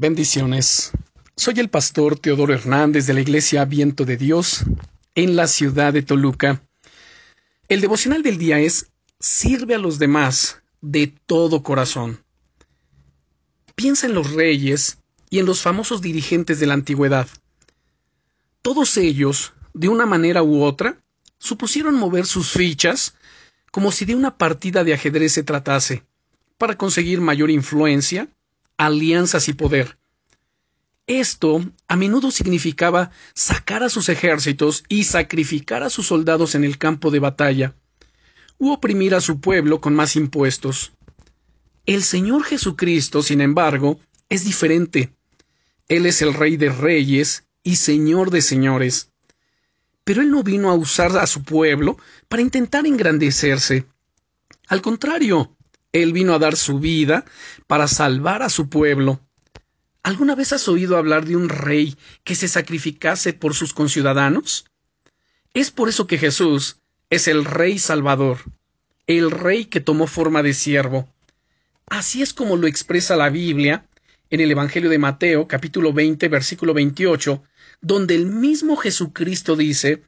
Bendiciones. Soy el pastor Teodoro Hernández de la Iglesia Viento de Dios en la ciudad de Toluca. El devocional del día es Sirve a los demás de todo corazón. Piensa en los reyes y en los famosos dirigentes de la antigüedad. Todos ellos, de una manera u otra, supusieron mover sus fichas como si de una partida de ajedrez se tratase, para conseguir mayor influencia, alianzas y poder. Esto a menudo significaba sacar a sus ejércitos y sacrificar a sus soldados en el campo de batalla, u oprimir a su pueblo con más impuestos. El Señor Jesucristo, sin embargo, es diferente. Él es el Rey de Reyes y Señor de Señores. Pero Él no vino a usar a su pueblo para intentar engrandecerse. Al contrario, Él vino a dar su vida para salvar a su pueblo. ¿Alguna vez has oído hablar de un rey que se sacrificase por sus conciudadanos? Es por eso que Jesús es el Rey Salvador, el Rey que tomó forma de siervo. Así es como lo expresa la Biblia en el Evangelio de Mateo, capítulo 20, versículo 28, donde el mismo Jesucristo dice,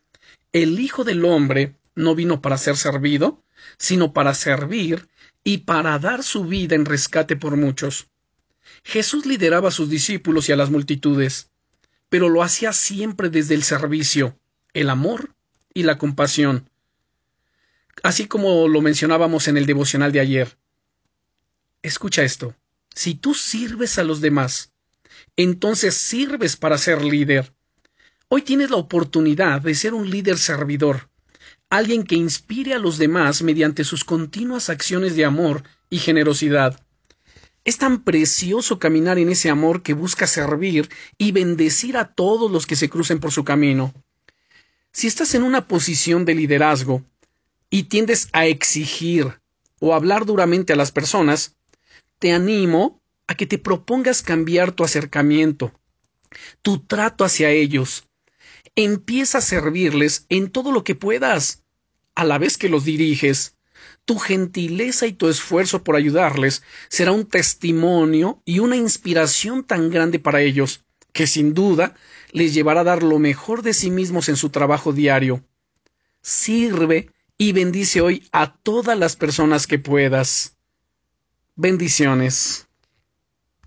El Hijo del Hombre no vino para ser servido, sino para servir y para dar su vida en rescate por muchos. Jesús lideraba a sus discípulos y a las multitudes, pero lo hacía siempre desde el servicio, el amor y la compasión. Así como lo mencionábamos en el devocional de ayer. Escucha esto. Si tú sirves a los demás, entonces sirves para ser líder. Hoy tienes la oportunidad de ser un líder servidor, alguien que inspire a los demás mediante sus continuas acciones de amor y generosidad. Es tan precioso caminar en ese amor que busca servir y bendecir a todos los que se crucen por su camino. Si estás en una posición de liderazgo y tiendes a exigir o hablar duramente a las personas, te animo a que te propongas cambiar tu acercamiento, tu trato hacia ellos. Empieza a servirles en todo lo que puedas, a la vez que los diriges. Tu gentileza y tu esfuerzo por ayudarles será un testimonio y una inspiración tan grande para ellos, que sin duda les llevará a dar lo mejor de sí mismos en su trabajo diario. Sirve y bendice hoy a todas las personas que puedas. Bendiciones.